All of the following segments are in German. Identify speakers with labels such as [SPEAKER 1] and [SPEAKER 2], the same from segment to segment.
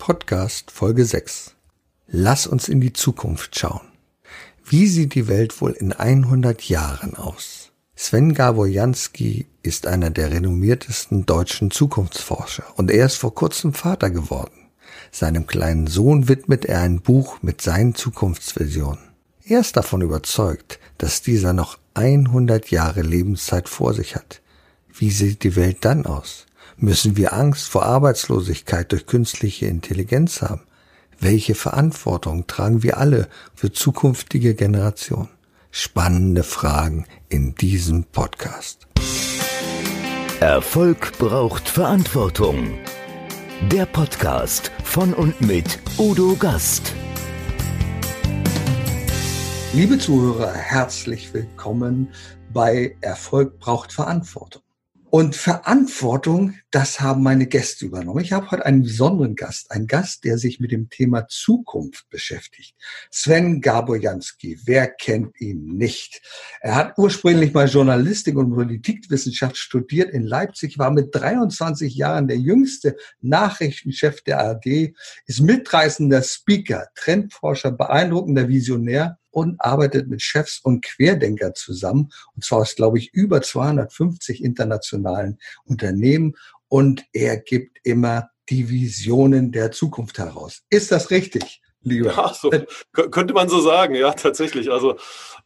[SPEAKER 1] Podcast Folge 6. Lass uns in die Zukunft schauen. Wie sieht die Welt wohl in 100 Jahren aus? Sven Gaborjanski ist einer der renommiertesten deutschen Zukunftsforscher und er ist vor kurzem Vater geworden. Seinem kleinen Sohn widmet er ein Buch mit seinen Zukunftsvisionen. Er ist davon überzeugt, dass dieser noch 100 Jahre Lebenszeit vor sich hat. Wie sieht die Welt dann aus? Müssen wir Angst vor Arbeitslosigkeit durch künstliche Intelligenz haben? Welche Verantwortung tragen wir alle für zukünftige Generationen? Spannende Fragen in diesem Podcast.
[SPEAKER 2] Erfolg braucht Verantwortung. Der Podcast von und mit Udo Gast.
[SPEAKER 1] Liebe Zuhörer, herzlich willkommen bei Erfolg braucht Verantwortung. Und Verantwortung, das haben meine Gäste übernommen. Ich habe heute einen besonderen Gast, einen Gast, der sich mit dem Thema Zukunft beschäftigt. Sven Gabojanski, wer kennt ihn nicht? Er hat ursprünglich mal Journalistik und Politikwissenschaft studiert in Leipzig, war mit 23 Jahren der jüngste Nachrichtenchef der ARD, ist mitreißender Speaker, Trendforscher, beeindruckender Visionär und arbeitet mit Chefs und Querdenker zusammen. Und zwar aus, glaube ich, über 250 internationalen Unternehmen. Und er gibt immer die Visionen der Zukunft heraus. Ist das richtig?
[SPEAKER 3] Lieber. Ja, so, könnte man so sagen, ja, tatsächlich. Also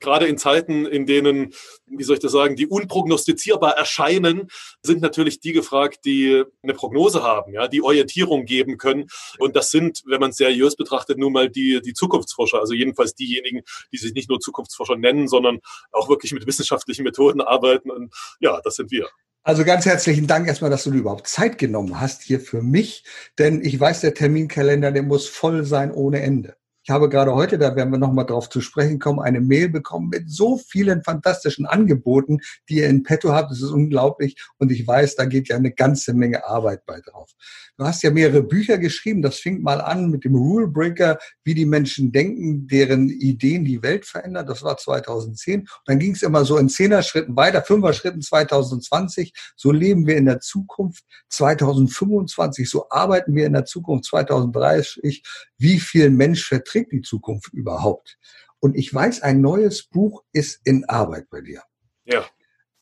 [SPEAKER 3] gerade in Zeiten, in denen, wie soll ich das sagen, die unprognostizierbar erscheinen, sind natürlich die gefragt, die eine Prognose haben, ja, die Orientierung geben können. Und das sind, wenn man es seriös betrachtet, nun mal die, die Zukunftsforscher, also jedenfalls diejenigen, die sich nicht nur Zukunftsforscher nennen, sondern auch wirklich mit wissenschaftlichen Methoden arbeiten. Und ja, das sind wir.
[SPEAKER 1] Also ganz herzlichen Dank erstmal, dass du dir überhaupt Zeit genommen hast hier für mich, denn ich weiß, der Terminkalender, der muss voll sein ohne Ende. Ich habe gerade heute, da werden wir nochmal drauf zu sprechen kommen, eine Mail bekommen mit so vielen fantastischen Angeboten, die ihr in petto habt. Das ist unglaublich. Und ich weiß, da geht ja eine ganze Menge Arbeit bei drauf. Du hast ja mehrere Bücher geschrieben. Das fing mal an mit dem Rule Breaker, wie die Menschen denken, deren Ideen die Welt verändern. Das war 2010. Und dann ging es immer so in Zehner-Schritten weiter, Fünfer-Schritten 2020. So leben wir in der Zukunft 2025. So arbeiten wir in der Zukunft 2030. Wie viel Mensch verträgt die Zukunft überhaupt? Und ich weiß, ein neues Buch ist in Arbeit bei dir.
[SPEAKER 3] Ja.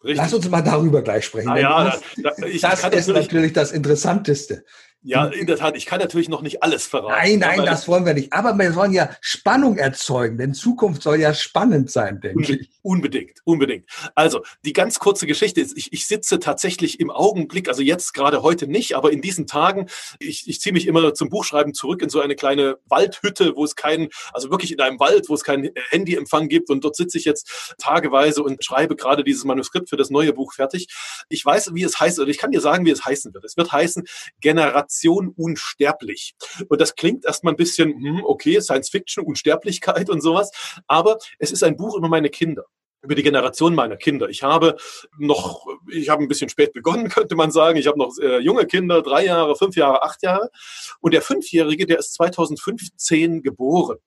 [SPEAKER 1] Richtig. Lass uns mal darüber gleich sprechen. Ah, ja, das, da, ich, das ist natürlich das Interessanteste.
[SPEAKER 3] Ja, in der Tat. Ich kann natürlich noch nicht alles verraten.
[SPEAKER 1] Nein, nein, das wollen wir nicht. Aber wir wollen ja Spannung erzeugen, denn Zukunft soll ja spannend sein, denke ich.
[SPEAKER 3] Unbedingt, unbedingt. Also, die ganz kurze Geschichte ist, ich, ich sitze tatsächlich im Augenblick, also jetzt gerade heute nicht, aber in diesen Tagen, ich, ich ziehe mich immer zum Buchschreiben zurück in so eine kleine Waldhütte, wo es keinen, also wirklich in einem Wald, wo es keinen Handyempfang gibt. Und dort sitze ich jetzt tageweise und schreibe gerade dieses Manuskript für das neue Buch fertig. Ich weiß, wie es heißt, oder ich kann dir sagen, wie es heißen wird. Es wird heißen Generation Generation unsterblich. Und das klingt erstmal ein bisschen, hm, okay, Science Fiction, Unsterblichkeit und sowas. Aber es ist ein Buch über meine Kinder über die Generation meiner Kinder. Ich habe noch, ich habe ein bisschen spät begonnen, könnte man sagen. Ich habe noch äh, junge Kinder, drei Jahre, fünf Jahre, acht Jahre. Und der Fünfjährige, der ist 2015 geboren.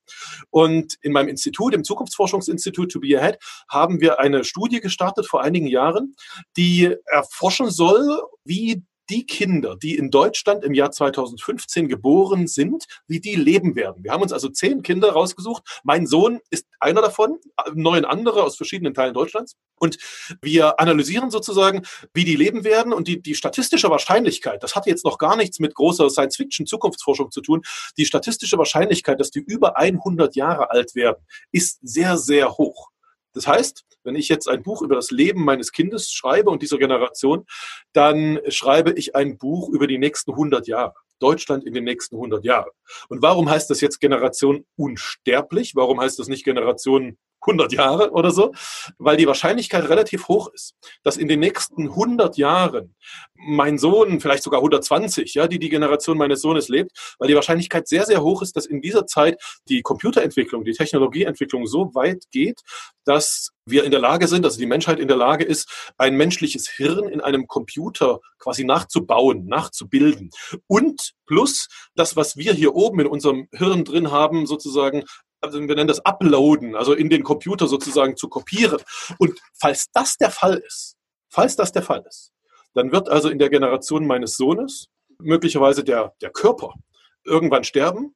[SPEAKER 3] Und in meinem Institut, im Zukunftsforschungsinstitut To Be Ahead, haben wir eine Studie gestartet vor einigen Jahren, die erforschen soll, wie die Kinder, die in Deutschland im Jahr 2015 geboren sind, wie die leben werden. Wir haben uns also zehn Kinder rausgesucht. Mein Sohn ist einer davon, neun andere aus verschiedenen Teilen Deutschlands. Und wir analysieren sozusagen, wie die leben werden und die, die statistische Wahrscheinlichkeit, das hat jetzt noch gar nichts mit großer Science-Fiction-Zukunftsforschung zu tun, die statistische Wahrscheinlichkeit, dass die über 100 Jahre alt werden, ist sehr, sehr hoch. Das heißt, wenn ich jetzt ein Buch über das Leben meines Kindes schreibe und dieser Generation, dann schreibe ich ein Buch über die nächsten 100 Jahre. Deutschland in den nächsten 100 Jahren. Und warum heißt das jetzt Generation unsterblich? Warum heißt das nicht Generation 100 Jahre oder so, weil die Wahrscheinlichkeit relativ hoch ist, dass in den nächsten 100 Jahren mein Sohn, vielleicht sogar 120, ja, die die Generation meines Sohnes lebt, weil die Wahrscheinlichkeit sehr, sehr hoch ist, dass in dieser Zeit die Computerentwicklung, die Technologieentwicklung so weit geht, dass wir in der Lage sind, also die Menschheit in der Lage ist, ein menschliches Hirn in einem Computer quasi nachzubauen, nachzubilden. Und plus das, was wir hier oben in unserem Hirn drin haben, sozusagen also wir nennen das Uploaden, also in den Computer sozusagen zu kopieren. Und falls das der Fall ist, falls das der Fall ist, dann wird also in der Generation meines Sohnes möglicherweise der, der Körper irgendwann sterben,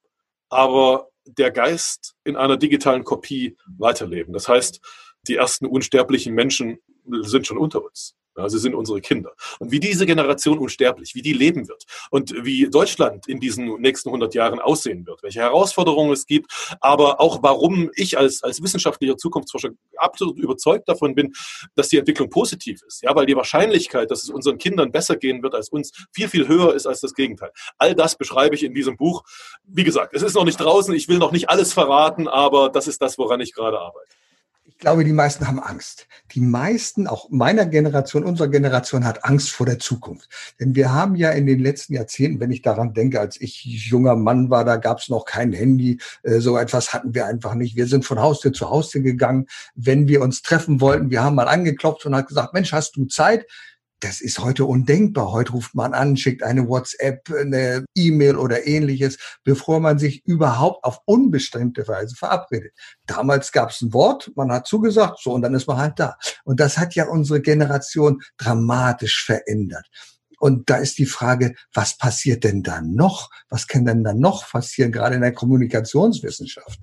[SPEAKER 3] aber der Geist in einer digitalen Kopie weiterleben. Das heißt, die ersten unsterblichen Menschen sind schon unter uns. Ja, sie sind unsere Kinder. Und wie diese Generation unsterblich, wie die leben wird und wie Deutschland in diesen nächsten 100 Jahren aussehen wird, welche Herausforderungen es gibt, aber auch warum ich als, als wissenschaftlicher Zukunftsforscher absolut überzeugt davon bin, dass die Entwicklung positiv ist. Ja, weil die Wahrscheinlichkeit, dass es unseren Kindern besser gehen wird als uns, viel, viel höher ist als das Gegenteil. All das beschreibe ich in diesem Buch. Wie gesagt, es ist noch nicht draußen, ich will noch nicht alles verraten, aber das ist das, woran ich gerade arbeite.
[SPEAKER 1] Ich glaube, die meisten haben Angst. Die meisten, auch meiner Generation, unserer Generation, hat Angst vor der Zukunft. Denn wir haben ja in den letzten Jahrzehnten, wenn ich daran denke, als ich junger Mann war, da gab es noch kein Handy. Äh, so etwas hatten wir einfach nicht. Wir sind von Haustür zu Haustür gegangen. Wenn wir uns treffen wollten, wir haben mal angeklopft und hat gesagt, Mensch, hast du Zeit? Das ist heute undenkbar. Heute ruft man an, schickt eine WhatsApp, eine E-Mail oder ähnliches, bevor man sich überhaupt auf unbestimmte Weise verabredet. Damals gab es ein Wort, man hat zugesagt, so und dann ist man halt da. Und das hat ja unsere Generation dramatisch verändert. Und da ist die Frage, was passiert denn dann noch? Was kann denn dann noch passieren, gerade in der Kommunikationswissenschaft?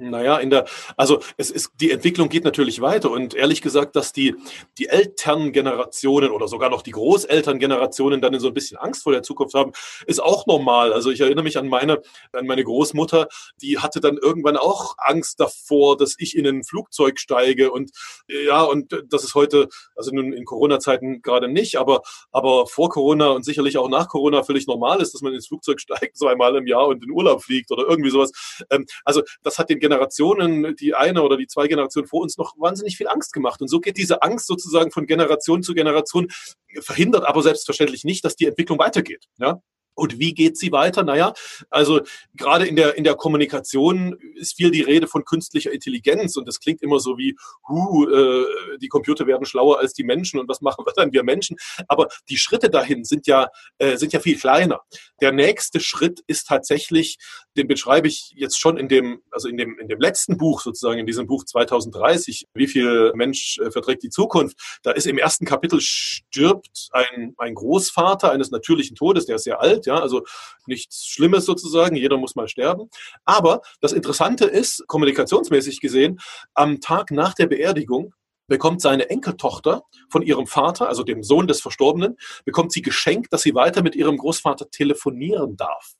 [SPEAKER 3] Naja, in der, also es ist, die Entwicklung geht natürlich weiter und ehrlich gesagt, dass die, die Elterngenerationen oder sogar noch die Großelterngenerationen dann so ein bisschen Angst vor der Zukunft haben, ist auch normal. Also ich erinnere mich an meine, an meine Großmutter, die hatte dann irgendwann auch Angst davor, dass ich in ein Flugzeug steige und ja, und das ist heute, also nun in Corona-Zeiten gerade nicht, aber, aber vor Corona und sicherlich auch nach Corona völlig normal ist, dass man ins Flugzeug steigt, so einmal im Jahr und in Urlaub fliegt oder irgendwie sowas. Ähm, also das hat den Generationen, die eine oder die zwei Generationen vor uns noch wahnsinnig viel Angst gemacht. Und so geht diese Angst sozusagen von Generation zu Generation, verhindert aber selbstverständlich nicht, dass die Entwicklung weitergeht. Ja? Und wie geht sie weiter? Naja, also gerade in der, in der Kommunikation ist viel die Rede von künstlicher Intelligenz und das klingt immer so wie, hu, äh, die Computer werden schlauer als die Menschen und was machen wir dann wir Menschen? Aber die Schritte dahin sind ja, äh, sind ja viel kleiner. Der nächste Schritt ist tatsächlich, den beschreibe ich jetzt schon in dem, also in dem, in dem letzten Buch sozusagen, in diesem Buch 2030, wie viel Mensch äh, verträgt die Zukunft? Da ist im ersten Kapitel stirbt ein, ein Großvater eines natürlichen Todes, der ist sehr alt, ja, also nichts Schlimmes sozusagen, jeder muss mal sterben. Aber das Interessante ist, kommunikationsmäßig gesehen, am Tag nach der Beerdigung bekommt seine Enkeltochter von ihrem Vater, also dem Sohn des Verstorbenen, bekommt sie geschenkt, dass sie weiter mit ihrem Großvater telefonieren darf.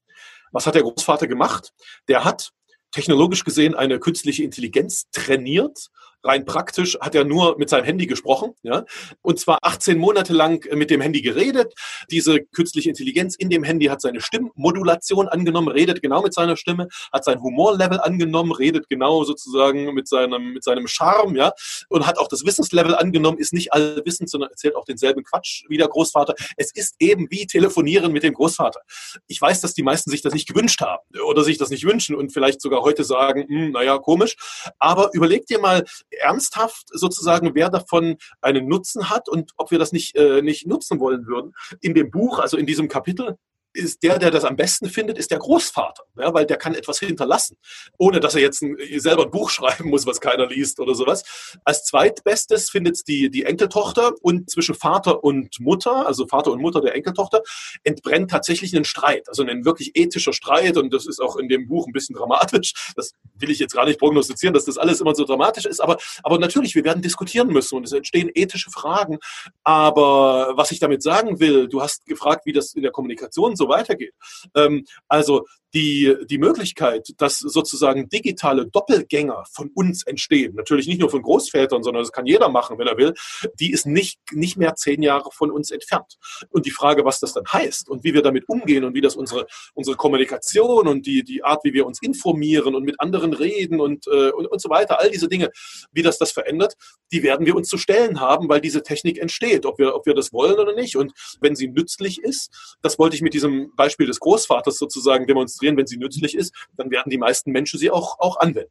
[SPEAKER 3] Was hat der Großvater gemacht? Der hat technologisch gesehen eine künstliche Intelligenz trainiert rein praktisch hat er nur mit seinem Handy gesprochen, ja, und zwar 18 Monate lang mit dem Handy geredet. Diese künstliche Intelligenz in dem Handy hat seine Stimmmodulation angenommen, redet genau mit seiner Stimme, hat sein Humorlevel angenommen, redet genau sozusagen mit seinem, mit seinem Charme, ja, und hat auch das Wissenslevel angenommen, ist nicht allwissend, sondern erzählt auch denselben Quatsch wie der Großvater. Es ist eben wie telefonieren mit dem Großvater. Ich weiß, dass die meisten sich das nicht gewünscht haben oder sich das nicht wünschen und vielleicht sogar heute sagen, hm, naja, komisch. Aber überleg dir mal, ernsthaft sozusagen, wer davon einen Nutzen hat und ob wir das nicht, äh, nicht nutzen wollen würden. In dem Buch, also in diesem Kapitel, ist der, der das am besten findet, ist der Großvater, ja, weil der kann etwas hinterlassen, ohne dass er jetzt ein, selber ein Buch schreiben muss, was keiner liest oder sowas. Als zweitbestes findet die, die Enkeltochter und zwischen Vater und Mutter, also Vater und Mutter der Enkeltochter, entbrennt tatsächlich ein Streit, also ein wirklich ethischer Streit und das ist auch in dem Buch ein bisschen dramatisch. Das will ich jetzt gar nicht prognostizieren, dass das alles immer so dramatisch ist, aber, aber natürlich, wir werden diskutieren müssen und es entstehen ethische Fragen. Aber was ich damit sagen will, du hast gefragt, wie das in der Kommunikation so weitergeht. Ähm, also die, die Möglichkeit, dass sozusagen digitale Doppelgänger von uns entstehen, natürlich nicht nur von Großvätern, sondern das kann jeder machen, wenn er will, die ist nicht, nicht mehr zehn Jahre von uns entfernt. Und die Frage, was das dann heißt und wie wir damit umgehen und wie das unsere, unsere Kommunikation und die, die Art, wie wir uns informieren und mit anderen reden und, äh, und, und so weiter, all diese Dinge, wie das das verändert, die werden wir uns zu stellen haben, weil diese Technik entsteht, ob wir, ob wir das wollen oder nicht. Und wenn sie nützlich ist, das wollte ich mit diesem Beispiel des Großvaters sozusagen demonstrieren, demonstrieren, wenn sie nützlich ist, dann werden die meisten Menschen sie auch, auch anwenden.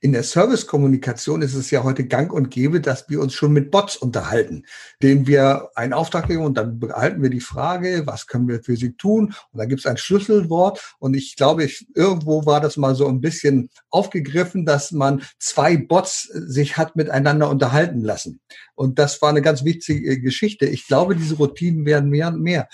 [SPEAKER 1] In der Servicekommunikation ist es ja heute gang und gäbe, dass wir uns schon mit Bots unterhalten, denen wir einen Auftrag geben und dann behalten wir die Frage, was können wir für sie tun? Und dann gibt es ein Schlüsselwort. Und ich glaube, ich, irgendwo war das mal so ein bisschen aufgegriffen, dass man zwei Bots sich hat miteinander unterhalten lassen. Und das war eine ganz wichtige Geschichte. Ich glaube, diese Routinen werden mehr und mehr.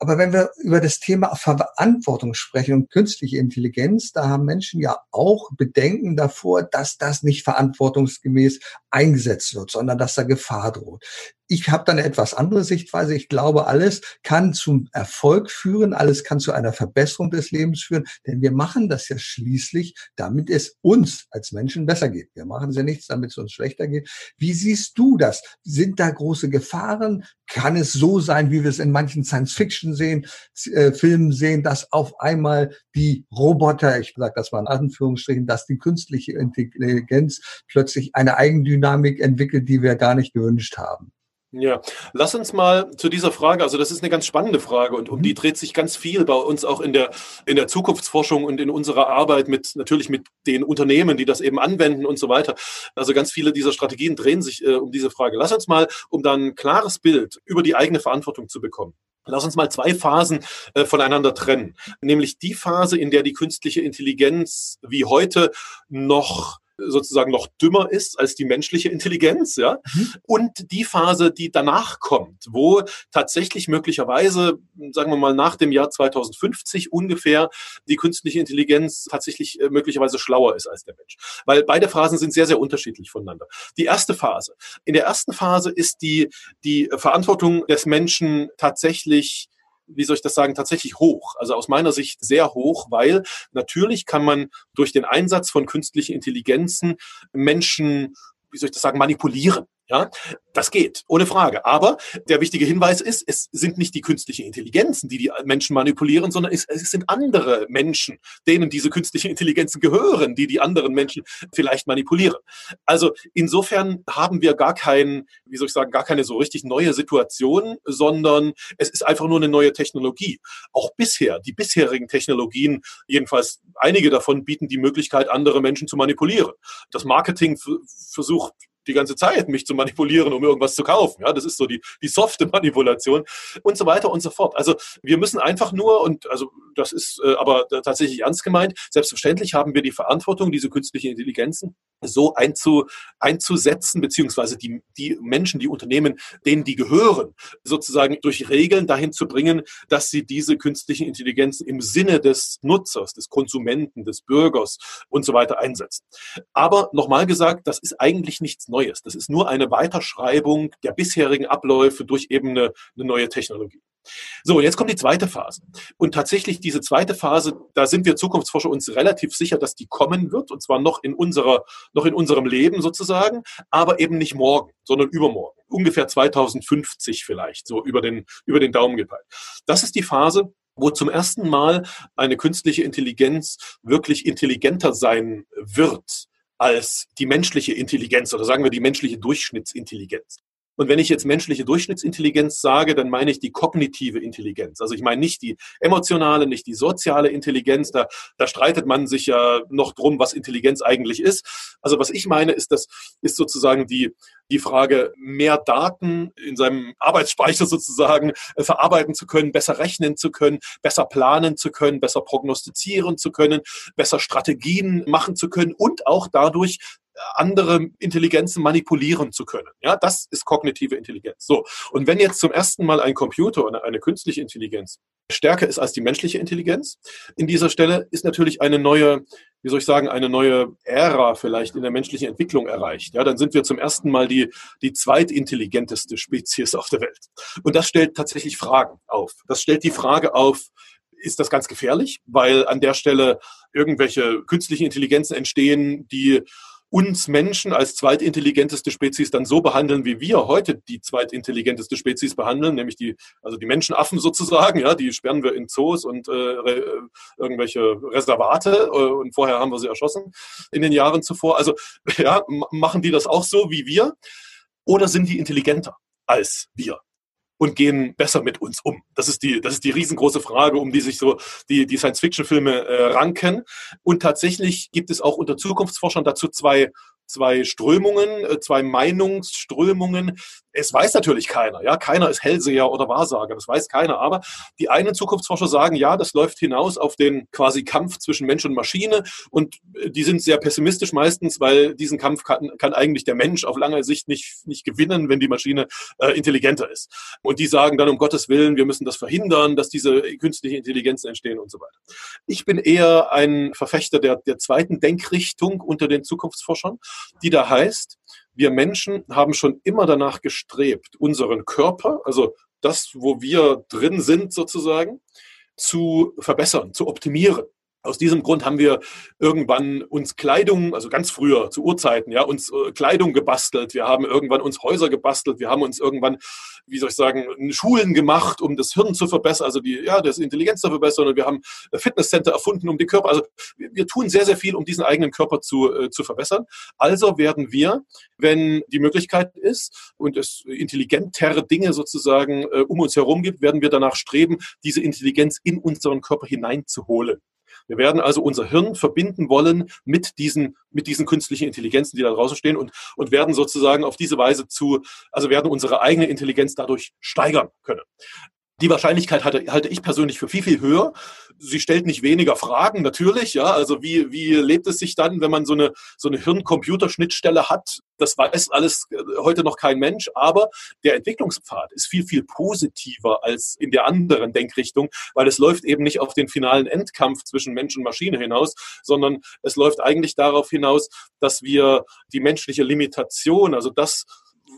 [SPEAKER 1] Aber wenn wir über das Thema Verantwortung sprechen und künstliche Intelligenz, da haben Menschen ja auch Bedenken davor, dass das nicht verantwortungsgemäß eingesetzt wird, sondern dass da Gefahr droht. Ich habe da eine etwas andere Sichtweise. Ich glaube, alles kann zum Erfolg führen, alles kann zu einer Verbesserung des Lebens führen, denn wir machen das ja schließlich, damit es uns als Menschen besser geht. Wir machen ja nichts, damit es uns schlechter geht. Wie siehst du das? Sind da große Gefahren? Kann es so sein, wie wir es in manchen Science-Fiction sehen, äh, Filmen sehen, dass auf einmal die Roboter, ich sage das mal in Anführungsstrichen, dass die künstliche Intelligenz plötzlich eine Eigendynamik entwickelt, die wir gar nicht gewünscht haben?
[SPEAKER 3] Ja, lass uns mal zu dieser Frage, also das ist eine ganz spannende Frage und um die mhm. dreht sich ganz viel bei uns auch in der, in der Zukunftsforschung und in unserer Arbeit mit, natürlich mit den Unternehmen, die das eben anwenden und so weiter. Also ganz viele dieser Strategien drehen sich äh, um diese Frage. Lass uns mal, um dann ein klares Bild über die eigene Verantwortung zu bekommen. Lass uns mal zwei Phasen äh, voneinander trennen. Nämlich die Phase, in der die künstliche Intelligenz wie heute noch sozusagen noch dümmer ist als die menschliche Intelligenz, ja. Mhm. Und die Phase, die danach kommt, wo tatsächlich möglicherweise, sagen wir mal nach dem Jahr 2050 ungefähr, die künstliche Intelligenz tatsächlich äh, möglicherweise schlauer ist als der Mensch. Weil beide Phasen sind sehr, sehr unterschiedlich voneinander. Die erste Phase. In der ersten Phase ist die, die Verantwortung des Menschen tatsächlich wie soll ich das sagen, tatsächlich hoch. Also aus meiner Sicht sehr hoch, weil natürlich kann man durch den Einsatz von künstlichen Intelligenzen Menschen, wie soll ich das sagen, manipulieren. Ja, das geht, ohne Frage. Aber der wichtige Hinweis ist, es sind nicht die künstlichen Intelligenzen, die die Menschen manipulieren, sondern es, es, sind andere Menschen, denen diese künstlichen Intelligenzen gehören, die die anderen Menschen vielleicht manipulieren. Also insofern haben wir gar kein, wie soll ich sagen, gar keine so richtig neue Situation, sondern es ist einfach nur eine neue Technologie. Auch bisher, die bisherigen Technologien, jedenfalls einige davon bieten die Möglichkeit, andere Menschen zu manipulieren. Das Marketing versucht die ganze Zeit, mich zu manipulieren, um irgendwas zu kaufen. Ja, das ist so die, die softe Manipulation und so weiter und so fort. Also wir müssen einfach nur, und also das ist äh, aber tatsächlich ernst gemeint, selbstverständlich haben wir die Verantwortung, diese künstlichen Intelligenzen so einzu, einzusetzen, beziehungsweise die, die Menschen, die Unternehmen, denen die gehören, sozusagen durch Regeln dahin zu bringen, dass sie diese künstlichen Intelligenzen im Sinne des Nutzers, des Konsumenten, des Bürgers und so weiter einsetzen. Aber nochmal gesagt, das ist eigentlich nichts Neues. Das ist nur eine Weiterschreibung der bisherigen Abläufe durch eben eine, eine neue Technologie. So, jetzt kommt die zweite Phase. Und tatsächlich diese zweite Phase, da sind wir Zukunftsforscher uns relativ sicher, dass die kommen wird, und zwar noch in unserer, noch in unserem Leben sozusagen, aber eben nicht morgen, sondern übermorgen. Ungefähr 2050 vielleicht, so über den, über den Daumen gepeilt. Das ist die Phase, wo zum ersten Mal eine künstliche Intelligenz wirklich intelligenter sein wird als die menschliche Intelligenz oder sagen wir die menschliche Durchschnittsintelligenz. Und wenn ich jetzt menschliche Durchschnittsintelligenz sage, dann meine ich die kognitive Intelligenz. Also ich meine nicht die emotionale, nicht die soziale Intelligenz. Da, da streitet man sich ja noch drum, was Intelligenz eigentlich ist. Also was ich meine, ist das, ist sozusagen die, die Frage, mehr Daten in seinem Arbeitsspeicher sozusagen äh, verarbeiten zu können, besser rechnen zu können, besser planen zu können, besser prognostizieren zu können, besser Strategien machen zu können und auch dadurch andere Intelligenzen manipulieren zu können. Ja, das ist kognitive Intelligenz. So. Und wenn jetzt zum ersten Mal ein Computer oder eine künstliche Intelligenz stärker ist als die menschliche Intelligenz, in dieser Stelle ist natürlich eine neue, wie soll ich sagen, eine neue Ära vielleicht in der menschlichen Entwicklung erreicht. Ja, dann sind wir zum ersten Mal die, die zweitintelligenteste Spezies auf der Welt. Und das stellt tatsächlich Fragen auf. Das stellt die Frage auf, ist das ganz gefährlich, weil an der Stelle irgendwelche künstlichen Intelligenzen entstehen, die uns Menschen als zweitintelligenteste Spezies dann so behandeln, wie wir heute die zweitintelligenteste Spezies behandeln, nämlich die, also die Menschenaffen sozusagen, ja, die sperren wir in Zoos und äh, äh, irgendwelche Reservate äh, und vorher haben wir sie erschossen in den Jahren zuvor. Also ja, machen die das auch so wie wir oder sind die intelligenter als wir? Und gehen besser mit uns um? Das ist die, das ist die riesengroße Frage, um die sich so die, die Science-Fiction-Filme äh, ranken. Und tatsächlich gibt es auch unter Zukunftsforschern dazu zwei zwei Strömungen, äh, zwei Meinungsströmungen. Es weiß natürlich keiner, ja, keiner ist Hellseher oder Wahrsager, das weiß keiner. Aber die einen Zukunftsforscher sagen, ja, das läuft hinaus auf den quasi Kampf zwischen Mensch und Maschine und äh, die sind sehr pessimistisch meistens, weil diesen Kampf kann, kann eigentlich der Mensch auf lange Sicht nicht, nicht gewinnen, wenn die Maschine äh, intelligenter ist. Und die sagen dann, um Gottes Willen, wir müssen das verhindern, dass diese künstliche Intelligenz entstehen und so weiter. Ich bin eher ein Verfechter der, der zweiten Denkrichtung unter den Zukunftsforschern, die da heißt, wir Menschen haben schon immer danach gestrebt, unseren Körper, also das, wo wir drin sind sozusagen, zu verbessern, zu optimieren. Aus diesem Grund haben wir irgendwann uns Kleidung, also ganz früher zu Urzeiten, ja, uns äh, Kleidung gebastelt. Wir haben irgendwann uns Häuser gebastelt. Wir haben uns irgendwann, wie soll ich sagen, Schulen gemacht, um das Hirn zu verbessern, also die, ja, das Intelligenz zu verbessern. Und wir haben Fitnesscenter erfunden, um den Körper, also wir tun sehr, sehr viel, um diesen eigenen Körper zu, äh, zu verbessern. Also werden wir, wenn die Möglichkeit ist und es intelligentere Dinge sozusagen äh, um uns herum gibt, werden wir danach streben, diese Intelligenz in unseren Körper hineinzuholen. Wir werden also unser Hirn verbinden wollen mit diesen, mit diesen künstlichen Intelligenzen, die da draußen stehen und, und werden sozusagen auf diese Weise zu, also werden unsere eigene Intelligenz dadurch steigern können. Die Wahrscheinlichkeit halte, halte ich persönlich für viel, viel höher. Sie stellt nicht weniger Fragen, natürlich, ja. Also wie, wie lebt es sich dann, wenn man so eine, so eine Hirn-Computer-Schnittstelle hat? Das weiß alles äh, heute noch kein Mensch, aber der Entwicklungspfad ist viel, viel positiver als in der anderen Denkrichtung, weil es läuft eben nicht auf den finalen Endkampf zwischen Mensch und Maschine hinaus, sondern es läuft eigentlich darauf hinaus, dass wir die menschliche Limitation, also das,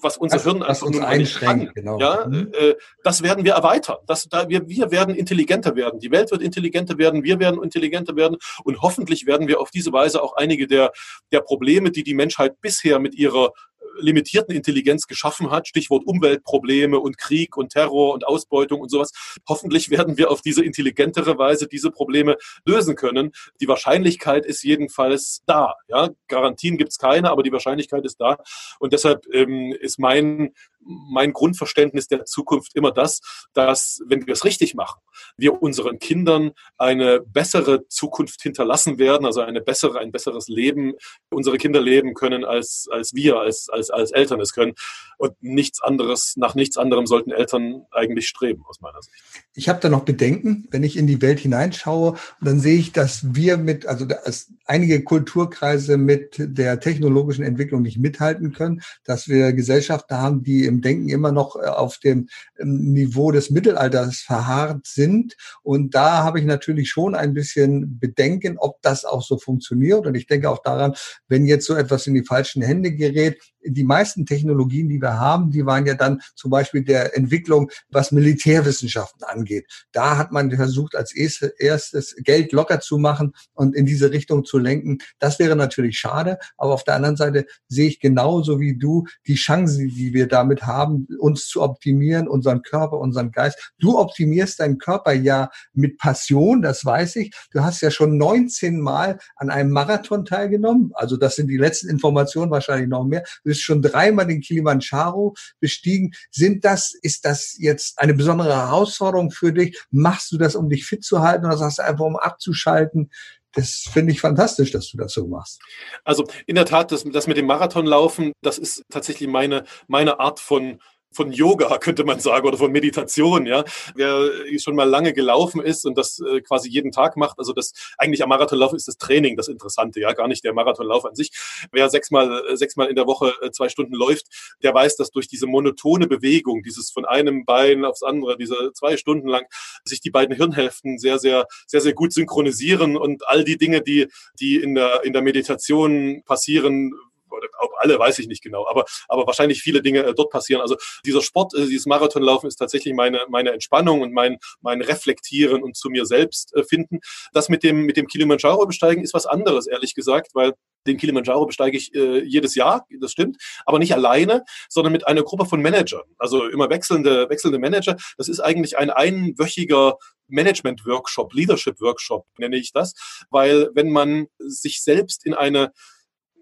[SPEAKER 3] was unser
[SPEAKER 1] das,
[SPEAKER 3] Hirn
[SPEAKER 1] einfach nur nicht kann. Genau.
[SPEAKER 3] Ja, mhm. äh, das werden wir erweitern. Das, da wir, wir werden intelligenter werden. Die Welt wird intelligenter werden. Wir werden intelligenter werden. Und hoffentlich werden wir auf diese Weise auch einige der, der Probleme, die die Menschheit bisher mit ihrer limitierten Intelligenz geschaffen hat, Stichwort Umweltprobleme und Krieg und Terror und Ausbeutung und sowas. Hoffentlich werden wir auf diese intelligentere Weise diese Probleme lösen können. Die Wahrscheinlichkeit ist jedenfalls da. Ja? Garantien gibt es keine, aber die Wahrscheinlichkeit ist da. Und deshalb ähm, ist mein mein Grundverständnis der Zukunft immer das, dass, wenn wir es richtig machen, wir unseren Kindern eine bessere Zukunft hinterlassen werden, also eine bessere, ein besseres Leben, unsere Kinder leben können, als, als wir, als, als, als Eltern es können. Und nichts anderes, nach nichts anderem sollten Eltern eigentlich streben, aus meiner Sicht.
[SPEAKER 1] Ich habe da noch Bedenken, wenn ich in die Welt hineinschaue, dann sehe ich, dass wir mit, also dass einige Kulturkreise mit der technologischen Entwicklung nicht mithalten können, dass wir Gesellschaften haben, die im Denken immer noch äh, auf dem ähm, Niveau des Mittelalters verharrt sind. Und da habe ich natürlich schon ein bisschen Bedenken, ob das auch so funktioniert. Und ich denke auch daran, wenn jetzt so etwas in die falschen Hände gerät, die meisten Technologien, die wir haben, die waren ja dann zum Beispiel der Entwicklung, was Militärwissenschaften angeht. Da hat man versucht, als erstes Geld locker zu machen und in diese Richtung zu lenken. Das wäre natürlich schade. Aber auf der anderen Seite sehe ich genauso wie du die Chancen, die wir damit haben, uns zu optimieren, unseren Körper, unseren Geist. Du optimierst deinen Körper ja mit Passion, das weiß ich. Du hast ja schon 19 Mal an einem Marathon teilgenommen. Also das sind die letzten Informationen, wahrscheinlich noch mehr bist schon dreimal den Kilimanjaro bestiegen. Sind das, ist das jetzt eine besondere Herausforderung für dich? Machst du das, um dich fit zu halten oder sagst du einfach, um abzuschalten? das finde ich fantastisch, dass du das so machst.
[SPEAKER 3] Also in der Tat, das, das mit dem Marathonlaufen, das ist tatsächlich meine, meine Art von von Yoga, könnte man sagen, oder von Meditation, ja. Wer schon mal lange gelaufen ist und das äh, quasi jeden Tag macht, also das eigentlich am Marathonlaufen ist das Training das Interessante, ja, gar nicht der Marathonlauf an sich. Wer sechsmal, äh, sechsmal in der Woche äh, zwei Stunden läuft, der weiß, dass durch diese monotone Bewegung, dieses von einem Bein aufs andere, diese zwei Stunden lang, sich die beiden Hirnhälften sehr, sehr, sehr, sehr gut synchronisieren und all die Dinge, die, die in der, in der Meditation passieren, oder ob alle, weiß ich nicht genau, aber, aber wahrscheinlich viele Dinge äh, dort passieren. Also dieser Sport, äh, dieses Marathonlaufen ist tatsächlich meine, meine Entspannung und mein, mein Reflektieren und zu mir selbst äh, finden. Das mit dem, mit dem Kilimanjaro besteigen ist was anderes, ehrlich gesagt, weil den Kilimanjaro besteige ich äh, jedes Jahr, das stimmt, aber nicht alleine, sondern mit einer Gruppe von Managern, also immer wechselnde, wechselnde Manager. Das ist eigentlich ein einwöchiger Management-Workshop, Leadership-Workshop nenne ich das, weil wenn man sich selbst in eine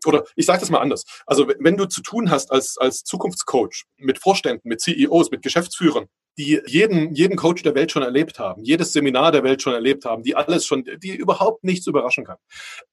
[SPEAKER 3] oder ich sage das mal anders. Also wenn du zu tun hast als, als Zukunftscoach mit Vorständen, mit CEOs, mit Geschäftsführern, die jeden, jeden Coach der Welt schon erlebt haben, jedes Seminar der Welt schon erlebt haben, die alles schon, die überhaupt nichts überraschen kann,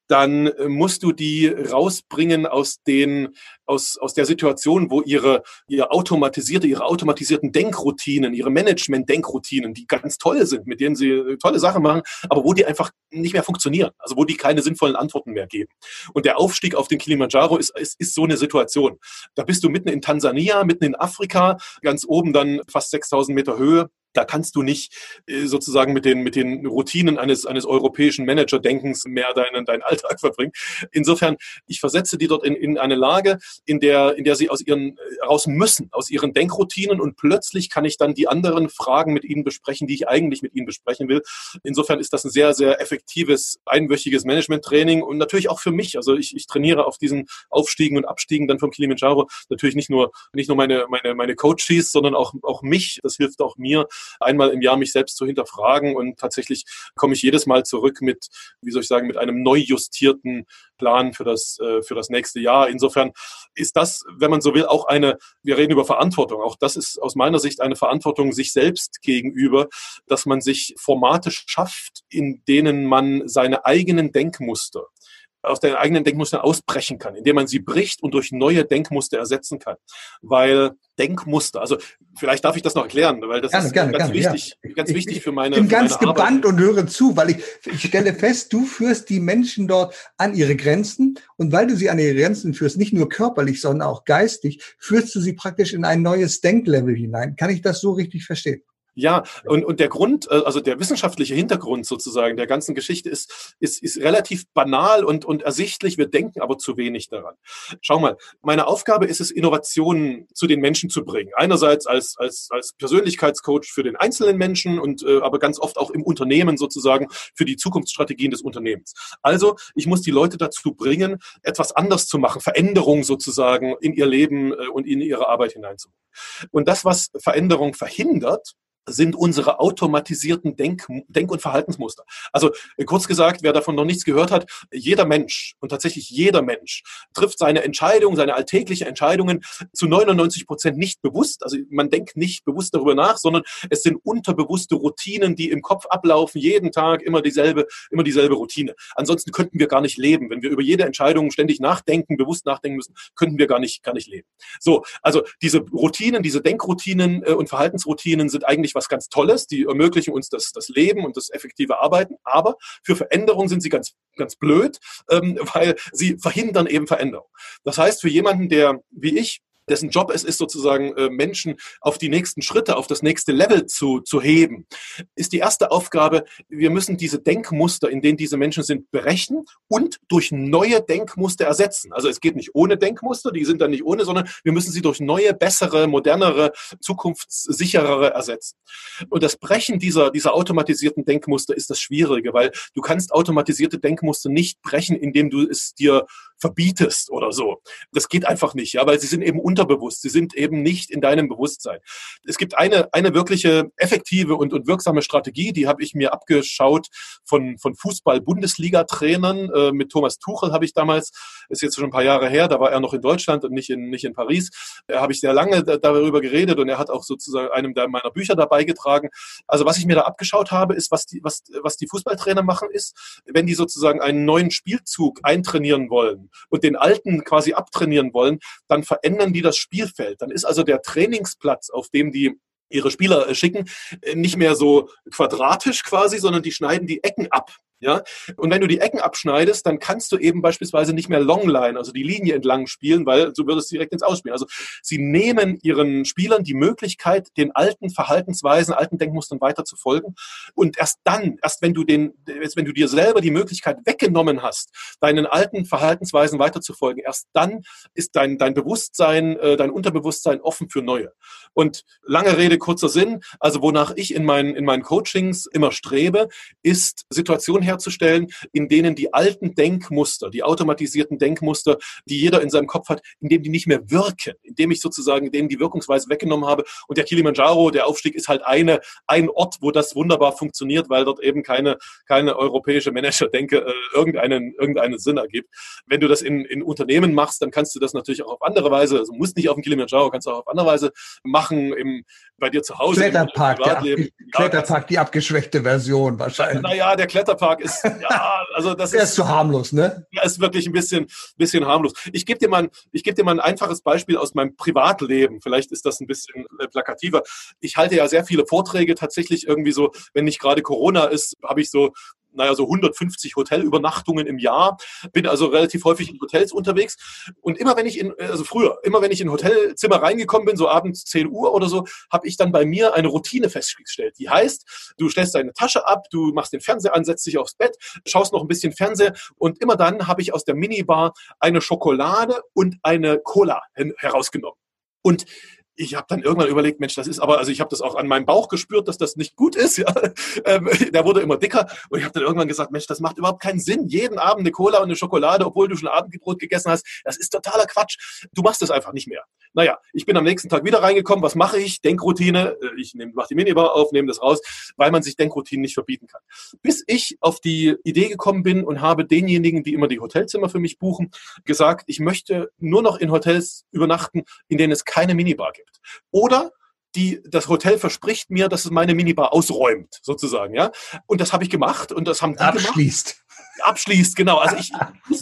[SPEAKER 3] dann musst du die rausbringen aus den, aus, aus der Situation, wo ihre, ihre automatisierte, ihre automatisierten Denkroutinen, ihre Management-Denkroutinen, die ganz toll sind, mit denen sie tolle Sachen machen, aber wo die einfach nicht mehr funktionieren, also wo die keine sinnvollen Antworten mehr geben. Und der Aufstieg auf den Kilimanjaro ist, ist, ist so eine Situation. Da bist du mitten in Tansania, mitten in Afrika, ganz oben dann fast 6000 Meter Höhe da kannst du nicht äh, sozusagen mit den, mit den Routinen eines, eines europäischen Manager-Denkens mehr deinen, deinen Alltag verbringen. Insofern, ich versetze die dort in, in eine Lage, in der, in der sie aus ihren, äh, raus müssen, aus ihren Denkroutinen und plötzlich kann ich dann die anderen Fragen mit ihnen besprechen, die ich eigentlich mit ihnen besprechen will. Insofern ist das ein sehr, sehr effektives, einwöchiges Management-Training und natürlich auch für mich. Also ich, ich trainiere auf diesen Aufstiegen und Abstiegen dann vom Kilimanjaro natürlich nicht nur, nicht nur meine, meine, meine Coaches, sondern auch, auch mich. Das hilft auch mir, einmal im Jahr mich selbst zu hinterfragen und tatsächlich komme ich jedes Mal zurück mit, wie soll ich sagen, mit einem neu justierten Plan für das, äh, für das nächste Jahr. Insofern ist das, wenn man so will, auch eine, wir reden über Verantwortung. Auch das ist aus meiner Sicht eine Verantwortung sich selbst gegenüber, dass man sich Formate schafft, in denen man seine eigenen Denkmuster aus den eigenen Denkmustern ausbrechen kann, indem man sie bricht und durch neue Denkmuster ersetzen kann. Weil Denkmuster, also vielleicht darf ich das noch erklären, weil das
[SPEAKER 1] gerne,
[SPEAKER 3] ist
[SPEAKER 1] gerne,
[SPEAKER 3] ganz
[SPEAKER 1] gerne,
[SPEAKER 3] wichtig,
[SPEAKER 1] ja.
[SPEAKER 3] ganz
[SPEAKER 1] ich,
[SPEAKER 3] wichtig für meine.
[SPEAKER 1] Ich bin ganz
[SPEAKER 3] meine
[SPEAKER 1] gebannt und höre zu, weil ich, ich stelle fest, du führst die Menschen dort an ihre Grenzen und weil du sie an ihre Grenzen führst, nicht nur körperlich, sondern auch geistig, führst du sie praktisch in ein neues Denklevel hinein. Kann ich das so richtig verstehen?
[SPEAKER 3] Ja, und, und der Grund, äh, also der wissenschaftliche Hintergrund sozusagen der ganzen Geschichte ist, ist, ist relativ banal und, und ersichtlich. Wir denken aber zu wenig daran. Schau mal, meine Aufgabe ist es, Innovationen zu den Menschen zu bringen. Einerseits als, als, als Persönlichkeitscoach für den einzelnen Menschen und äh, aber ganz oft auch im Unternehmen sozusagen für die Zukunftsstrategien des Unternehmens. Also ich muss die Leute dazu bringen, etwas anders zu machen, Veränderung sozusagen in ihr Leben äh, und in ihre Arbeit hineinzubringen. Und das, was Veränderung verhindert, sind unsere automatisierten Denk-, Denk und Verhaltensmuster. Also kurz gesagt, wer davon noch nichts gehört hat, jeder Mensch und tatsächlich jeder Mensch trifft seine Entscheidungen, seine alltäglichen Entscheidungen zu 99 Prozent nicht bewusst. Also man denkt nicht bewusst darüber nach, sondern es sind unterbewusste Routinen, die im Kopf ablaufen, jeden Tag immer dieselbe, immer dieselbe Routine. Ansonsten könnten wir gar nicht leben. Wenn wir über jede Entscheidung ständig nachdenken, bewusst nachdenken müssen, könnten wir gar nicht, gar nicht leben. So, also diese Routinen, diese Denkroutinen äh, und Verhaltensroutinen sind eigentlich was ganz Tolles, die ermöglichen uns das, das Leben und das effektive Arbeiten, aber für Veränderung sind sie ganz, ganz blöd, ähm, weil sie verhindern eben Veränderung. Das heißt, für jemanden, der wie ich dessen Job es ist, sozusagen äh, Menschen auf die nächsten Schritte, auf das nächste Level zu, zu heben, ist die erste Aufgabe, wir müssen diese Denkmuster, in denen diese Menschen sind, brechen und durch neue Denkmuster ersetzen. Also es geht nicht ohne Denkmuster, die sind dann nicht ohne, sondern wir müssen sie durch neue, bessere, modernere, zukunftssicherere ersetzen. Und das Brechen dieser, dieser automatisierten Denkmuster ist das Schwierige, weil du kannst automatisierte Denkmuster nicht brechen, indem du es dir verbietest oder so. Das geht einfach nicht, ja, weil sie sind eben unterbewusst. Sie sind eben nicht in deinem Bewusstsein. Es gibt eine, eine wirkliche effektive und, und wirksame Strategie, die habe ich mir abgeschaut von, von Fußball-Bundesliga-Trainern. Äh, mit Thomas Tuchel habe ich damals, ist jetzt schon ein paar Jahre her, da war er noch in Deutschland und nicht in, nicht in Paris. Da habe ich sehr lange darüber geredet und er hat auch sozusagen einem meiner Bücher dabei getragen. Also was ich mir da abgeschaut habe, ist, was die, was, was die Fußballtrainer machen, ist, wenn die sozusagen einen neuen Spielzug eintrainieren wollen und den alten quasi abtrainieren wollen, dann verändern die das Spielfeld. Dann ist also der Trainingsplatz, auf dem die ihre Spieler äh, schicken, äh, nicht mehr so quadratisch quasi, sondern die schneiden die Ecken ab. Ja? Und wenn du die Ecken abschneidest, dann kannst du eben beispielsweise nicht mehr Longline, also die Linie entlang spielen, weil du würdest direkt ins Ausspielen. Also sie nehmen ihren Spielern die Möglichkeit, den alten Verhaltensweisen, alten Denkmustern weiter zu folgen. Und erst dann, erst wenn du den, wenn du dir selber die Möglichkeit weggenommen hast, deinen alten Verhaltensweisen weiter zu folgen, erst dann ist dein, dein Bewusstsein, äh, dein Unterbewusstsein offen für neue. Und lange Rede, kurzer Sinn, also wonach ich in meinen, in meinen Coachings immer strebe, ist Situationen herzustellen, in denen die alten Denkmuster, die automatisierten Denkmuster, die jeder in seinem Kopf hat, in dem die nicht mehr wirken, indem ich sozusagen denen die Wirkungsweise weggenommen habe. Und der Kilimanjaro, der Aufstieg ist halt eine, ein Ort, wo das wunderbar funktioniert, weil dort eben keine, keine europäische Manager-Denke äh, irgendeinen, irgendeinen Sinn ergibt. Wenn du das in, in Unternehmen machst, dann kannst du das natürlich auch auf andere Weise, also musst nicht auf dem Kilimanjaro, kannst du auch auf andere Weise machen, im, bei dir zu Hause.
[SPEAKER 1] Kletterpark, der, Kletterpark, die abgeschwächte Version wahrscheinlich.
[SPEAKER 3] Naja, der Kletterpark ist, ja, also das
[SPEAKER 1] ist, ist zu harmlos, ne?
[SPEAKER 3] Der ist wirklich ein bisschen, bisschen harmlos. Ich gebe dir mal, ich gebe dir mal ein einfaches Beispiel aus meinem Privatleben. Vielleicht ist das ein bisschen äh, plakativer. Ich halte ja sehr viele Vorträge tatsächlich irgendwie so, wenn nicht gerade Corona ist, habe ich so naja, so 150 Hotelübernachtungen im Jahr, bin also relativ häufig in Hotels unterwegs. Und immer wenn ich in, also früher, immer wenn ich in Hotelzimmer reingekommen bin, so abends 10 Uhr oder so, habe ich dann bei mir eine Routine festgestellt. Die heißt, du stellst deine Tasche ab, du machst den Fernseher an, setzt dich aufs Bett, schaust noch ein bisschen Fernseher und immer dann habe ich aus der Minibar eine Schokolade und eine Cola herausgenommen. Und ich habe dann irgendwann überlegt, Mensch, das ist aber, also ich habe das auch an meinem Bauch gespürt, dass das nicht gut ist. Ja. Ähm, der wurde immer dicker und ich habe dann irgendwann gesagt, Mensch, das macht überhaupt keinen Sinn. Jeden Abend eine Cola und eine Schokolade, obwohl du schon Abendbrot gegessen hast, das ist totaler Quatsch. Du machst das einfach nicht mehr. Naja, ich bin am nächsten Tag wieder reingekommen. Was mache ich? Denkroutine. Äh, ich mache die Minibar auf, nehme das raus, weil man sich Denkroutinen nicht verbieten kann. Bis ich auf die Idee gekommen bin und habe denjenigen, die immer die Hotelzimmer für mich buchen, gesagt, ich möchte nur noch in Hotels übernachten, in denen es keine Minibar gibt gibt. Oder die, das Hotel verspricht mir, dass es meine Minibar ausräumt, sozusagen, ja. Und das habe ich gemacht und das haben die
[SPEAKER 1] Abschließt.
[SPEAKER 3] gemacht abschließt, genau. Also ich,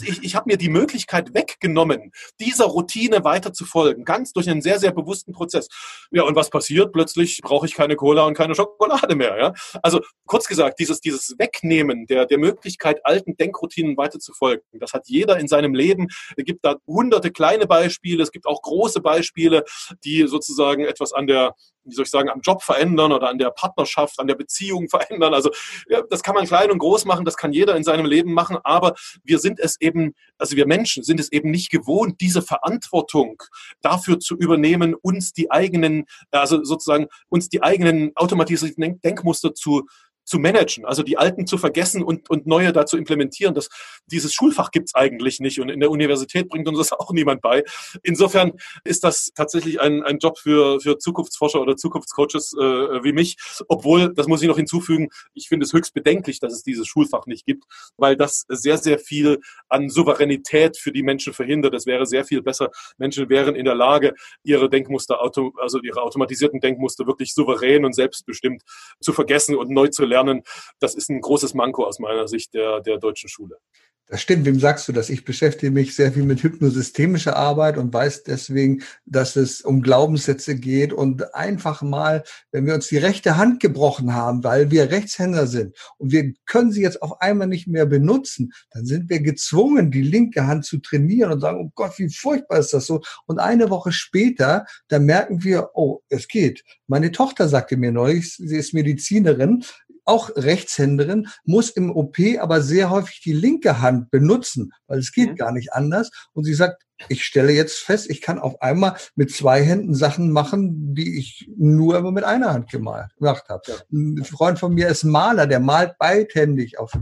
[SPEAKER 3] ich, ich habe mir die Möglichkeit weggenommen, dieser Routine weiter zu folgen, ganz durch einen sehr, sehr bewussten Prozess. Ja, und was passiert? Plötzlich brauche ich keine Cola und keine Schokolade mehr. Ja? Also kurz gesagt, dieses, dieses Wegnehmen der, der Möglichkeit, alten Denkroutinen weiter zu folgen, das hat jeder in seinem Leben. Es gibt da hunderte kleine Beispiele, es gibt auch große Beispiele, die sozusagen etwas an der wie soll ich sagen, am Job verändern oder an der Partnerschaft, an der Beziehung verändern. Also ja, das kann man klein und groß machen, das kann jeder in seinem Leben machen, aber wir sind es eben, also wir Menschen sind es eben nicht gewohnt, diese Verantwortung dafür zu übernehmen, uns die eigenen, also sozusagen uns die eigenen automatisierten Denkmuster zu, zu managen, also die alten zu vergessen und, und neue da zu implementieren. Das, dieses Schulfach gibt's eigentlich nicht und in der Universität bringt uns das auch niemand bei. Insofern ist das tatsächlich ein, ein Job für, für Zukunftsforscher oder Zukunftscoaches äh, wie mich, obwohl, das muss ich noch hinzufügen, ich finde es höchst bedenklich, dass es dieses Schulfach nicht gibt, weil das sehr, sehr viel an Souveränität für die Menschen verhindert. Es wäre sehr viel besser, Menschen wären in der Lage, ihre Denkmuster, also ihre automatisierten Denkmuster wirklich souverän und selbstbestimmt zu vergessen und neu zu lernen lernen. Das ist ein großes Manko aus meiner Sicht der, der deutschen Schule.
[SPEAKER 1] Das stimmt. Wem sagst du das? Ich beschäftige mich sehr viel mit hypnosystemischer Arbeit und weiß deswegen, dass es um Glaubenssätze geht und einfach mal, wenn wir uns die rechte Hand gebrochen haben, weil wir Rechtshänder sind und wir können sie jetzt auf einmal nicht mehr benutzen, dann sind wir gezwungen, die linke Hand zu trainieren und sagen, oh Gott, wie furchtbar ist das so? Und eine Woche später, da merken wir, oh, es geht. Meine Tochter sagte mir neulich, sie ist Medizinerin, auch Rechtshänderin, muss im OP aber sehr häufig die linke Hand benutzen, weil es geht mhm. gar nicht anders. Und sie sagt, ich stelle jetzt fest, ich kann auf einmal mit zwei Händen Sachen machen, die ich nur immer mit einer Hand gemalt, gemacht habe. Ja. Ein Freund von mir ist Maler, der malt beidhändig. Auf.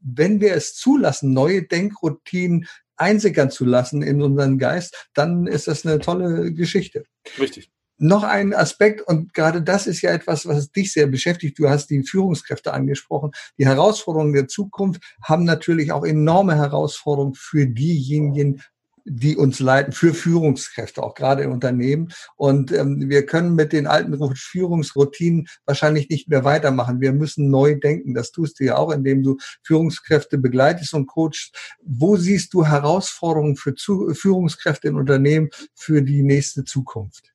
[SPEAKER 1] Wenn wir es zulassen, neue Denkroutinen einsickern zu lassen in unseren Geist, dann ist das eine tolle Geschichte.
[SPEAKER 3] Richtig
[SPEAKER 1] noch ein Aspekt, und gerade das ist ja etwas, was dich sehr beschäftigt. Du hast die Führungskräfte angesprochen. Die Herausforderungen der Zukunft haben natürlich auch enorme Herausforderungen für diejenigen, die uns leiten, für Führungskräfte, auch gerade in Unternehmen. Und ähm, wir können mit den alten Führungsroutinen wahrscheinlich nicht mehr weitermachen. Wir müssen neu denken. Das tust du ja auch, indem du Führungskräfte begleitest und coachst. Wo siehst du Herausforderungen für Zu Führungskräfte in Unternehmen für die nächste Zukunft?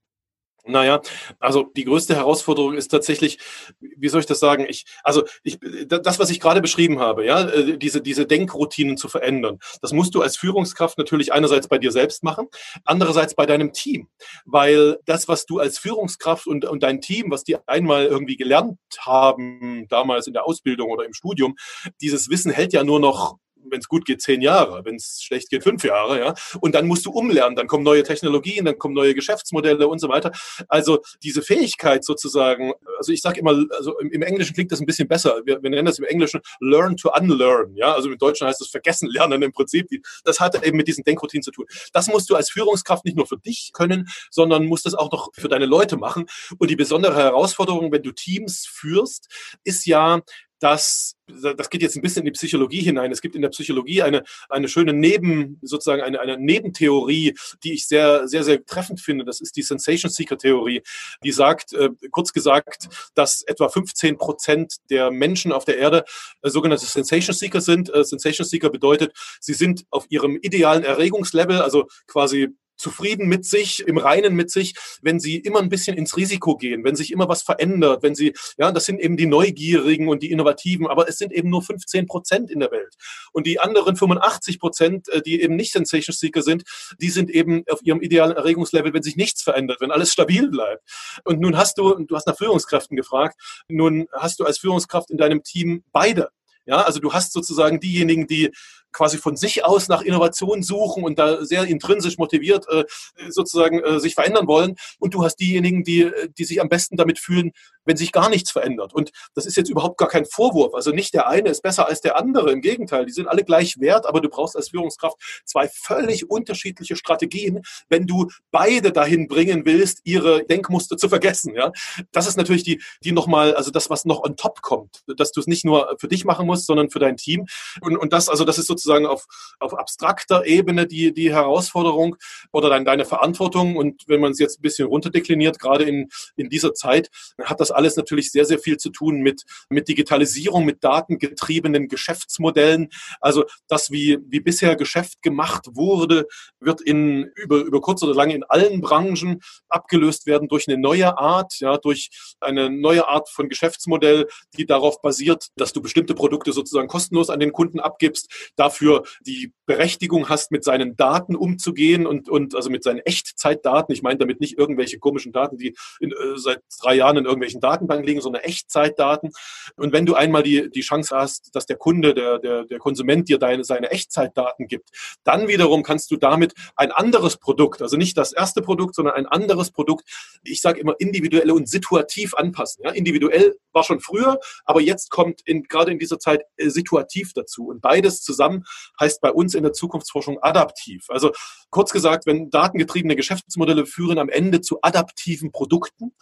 [SPEAKER 3] Naja, also die größte Herausforderung ist tatsächlich, wie soll ich das sagen? Ich, also ich, das, was ich gerade beschrieben habe, ja, äh, diese, diese Denkroutinen zu verändern, das musst du als Führungskraft natürlich einerseits bei dir selbst machen, andererseits bei deinem Team. Weil das, was du als Führungskraft und, und dein Team, was die einmal irgendwie gelernt haben, damals in der Ausbildung oder im Studium, dieses Wissen hält ja nur noch wenn es gut geht, zehn Jahre, wenn es schlecht geht, fünf Jahre, ja. Und dann musst du umlernen, dann kommen neue Technologien, dann kommen neue Geschäftsmodelle und so weiter. Also diese Fähigkeit sozusagen, also ich sage immer, also im, Englischen klingt das ein bisschen besser. Wir, wir, nennen das im Englischen learn to unlearn, ja. Also im Deutschen heißt es vergessen lernen im Prinzip. Das hat eben mit diesen Denkroutinen zu tun. Das musst du als Führungskraft nicht nur für dich können, sondern musst das auch noch für deine Leute machen. Und die besondere Herausforderung, wenn du Teams führst, ist ja, dass das geht jetzt ein bisschen in die Psychologie hinein. Es gibt in der Psychologie eine, eine schöne Neben, sozusagen eine, eine Nebentheorie, die ich sehr, sehr, sehr treffend finde. Das ist die Sensation Seeker Theorie. Die sagt, äh, kurz gesagt, dass etwa 15 Prozent der Menschen auf der Erde äh, sogenannte Sensation Seeker sind. Äh, Sensation Seeker bedeutet, sie sind auf ihrem idealen Erregungslevel, also quasi zufrieden mit sich, im Reinen mit sich, wenn sie immer ein bisschen ins Risiko gehen, wenn sich immer was verändert, wenn sie, ja, das sind eben die Neugierigen und die Innovativen, aber es sind eben nur 15 Prozent in der Welt. Und die anderen 85 Prozent, äh, die eben nicht Sensation Seeker sind, die sind eben auf ihrem idealen Erregungslevel, wenn sich nichts verändert, wenn alles stabil bleibt. Und nun hast du, du hast nach Führungskräften gefragt, nun hast du als Führungskraft in deinem Team beide. Ja, also du hast sozusagen diejenigen, die quasi von sich aus nach Innovation suchen und da sehr intrinsisch motiviert äh, sozusagen äh, sich verändern wollen. Und du hast diejenigen, die, die sich am besten damit fühlen, wenn sich gar nichts verändert. Und das ist jetzt überhaupt gar kein Vorwurf. Also nicht der eine ist besser als der andere. Im Gegenteil, die sind alle gleich wert, aber du brauchst als Führungskraft zwei völlig unterschiedliche Strategien, wenn du beide dahin bringen willst, ihre Denkmuster zu vergessen. Ja, das ist natürlich die, die nochmal, also das, was noch on top kommt, dass du es nicht nur für dich machen musst, sondern für dein Team. Und, und das, also das ist sozusagen sozusagen auf, auf abstrakter Ebene die, die Herausforderung oder dann deine Verantwortung. Und wenn man es jetzt ein bisschen runterdekliniert, gerade in, in dieser Zeit, hat das alles natürlich sehr, sehr viel zu tun mit, mit Digitalisierung, mit datengetriebenen Geschäftsmodellen. Also das, wie, wie bisher Geschäft gemacht wurde, wird in, über, über kurz oder lang in allen Branchen abgelöst werden durch eine neue Art, ja, durch eine neue Art von Geschäftsmodell, die darauf basiert, dass du bestimmte Produkte sozusagen kostenlos an den Kunden abgibst, dafür die Berechtigung hast, mit seinen Daten umzugehen und, und also mit seinen Echtzeitdaten. Ich meine damit nicht irgendwelche komischen Daten, die in, äh, seit drei Jahren in irgendwelchen Datenbanken liegen, sondern Echtzeitdaten. Und wenn du einmal die, die Chance hast, dass der Kunde, der, der, der Konsument dir deine, seine Echtzeitdaten gibt, dann wiederum kannst du damit ein anderes Produkt, also nicht das erste Produkt, sondern ein anderes Produkt, ich sage immer individuell und situativ anpassen. Ja? Individuell war schon früher, aber jetzt kommt in, gerade in dieser Zeit äh, situativ dazu. Und beides zusammen heißt bei uns in der Zukunftsforschung adaptiv. Also kurz gesagt, wenn datengetriebene Geschäftsmodelle führen am Ende zu adaptiven Produkten,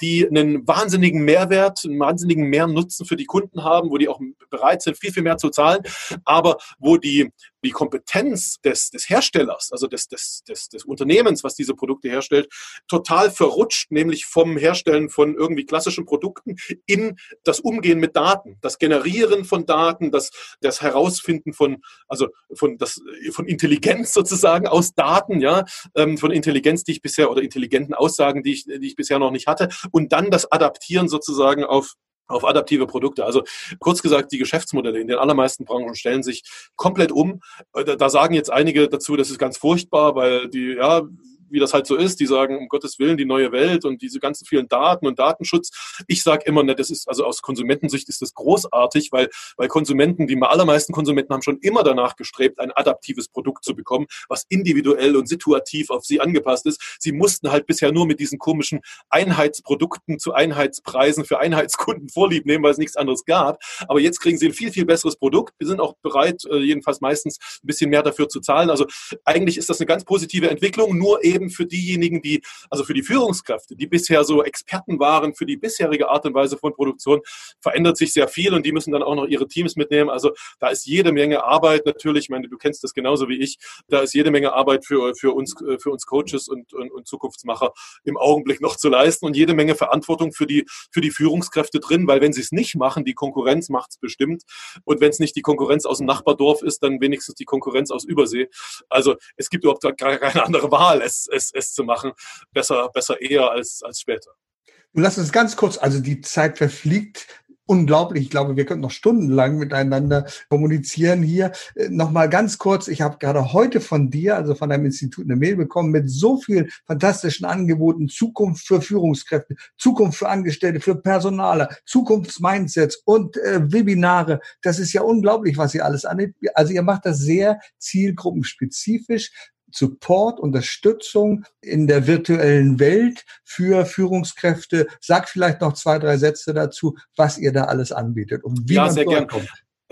[SPEAKER 3] die einen wahnsinnigen Mehrwert, einen wahnsinnigen Mehrnutzen für die Kunden haben, wo die auch bereit sind, viel, viel mehr zu zahlen, aber wo die die Kompetenz des, des Herstellers, also des, des, des, des Unternehmens, was diese Produkte herstellt, total verrutscht, nämlich vom Herstellen von irgendwie klassischen Produkten in das Umgehen mit Daten, das Generieren von Daten, das, das Herausfinden von, also von, das, von Intelligenz sozusagen aus Daten, ja, ähm, von Intelligenz, die ich bisher oder intelligenten Aussagen, die ich, die ich bisher noch nicht hatte, und dann das Adaptieren sozusagen auf auf adaptive Produkte. Also kurz gesagt, die Geschäftsmodelle in den allermeisten Branchen stellen sich komplett um. Äh, da sagen jetzt einige dazu, das ist ganz furchtbar, weil die, ja, wie das halt so ist. Die sagen, um Gottes Willen, die neue Welt und diese ganzen vielen Daten und Datenschutz. Ich sage immer, ne, das ist, also aus Konsumentensicht ist das großartig, weil, weil Konsumenten, die allermeisten Konsumenten haben schon immer danach gestrebt, ein adaptives Produkt zu bekommen, was individuell und situativ auf sie angepasst ist. Sie mussten halt bisher nur mit diesen komischen Einheitsprodukten zu Einheitspreisen für Einheitskunden vorlieb nehmen, weil es nichts anderes gab. Aber jetzt kriegen sie ein viel, viel besseres Produkt. Wir sind auch bereit, äh, jedenfalls meistens ein bisschen mehr dafür zu zahlen. Also eigentlich ist das eine ganz positive Entwicklung, nur eben eben für diejenigen, die, also für die Führungskräfte, die bisher so Experten waren für die bisherige Art und Weise von Produktion, verändert sich sehr viel und die müssen dann auch noch ihre Teams mitnehmen. Also da ist jede Menge Arbeit natürlich. Ich meine, du kennst das genauso wie ich. Da ist jede Menge Arbeit für, für uns, für uns Coaches und, und, und Zukunftsmacher im Augenblick noch zu leisten und jede Menge Verantwortung für die, für die Führungskräfte drin, weil wenn sie es nicht machen, die Konkurrenz macht es bestimmt. Und wenn es nicht die Konkurrenz aus dem Nachbardorf ist, dann wenigstens die Konkurrenz aus Übersee. Also es gibt überhaupt gar keine andere Wahl. Es, es, es zu machen. Besser, besser eher als, als später.
[SPEAKER 1] Du lass uns ganz kurz, also die Zeit verfliegt unglaublich. Ich glaube, wir können noch stundenlang miteinander kommunizieren hier. Äh, Nochmal ganz kurz, ich habe gerade heute von dir, also von deinem Institut, eine Mail bekommen mit so vielen fantastischen Angeboten, Zukunft für Führungskräfte, Zukunft für Angestellte, für Personale, Zukunftsmindsets und äh, Webinare. Das ist ja unglaublich, was ihr alles anbietet. Also ihr macht das sehr zielgruppenspezifisch. Support, Unterstützung in der virtuellen Welt für Führungskräfte. Sag vielleicht noch zwei, drei Sätze dazu, was ihr da alles anbietet
[SPEAKER 3] und wie ja, man sehr kommt.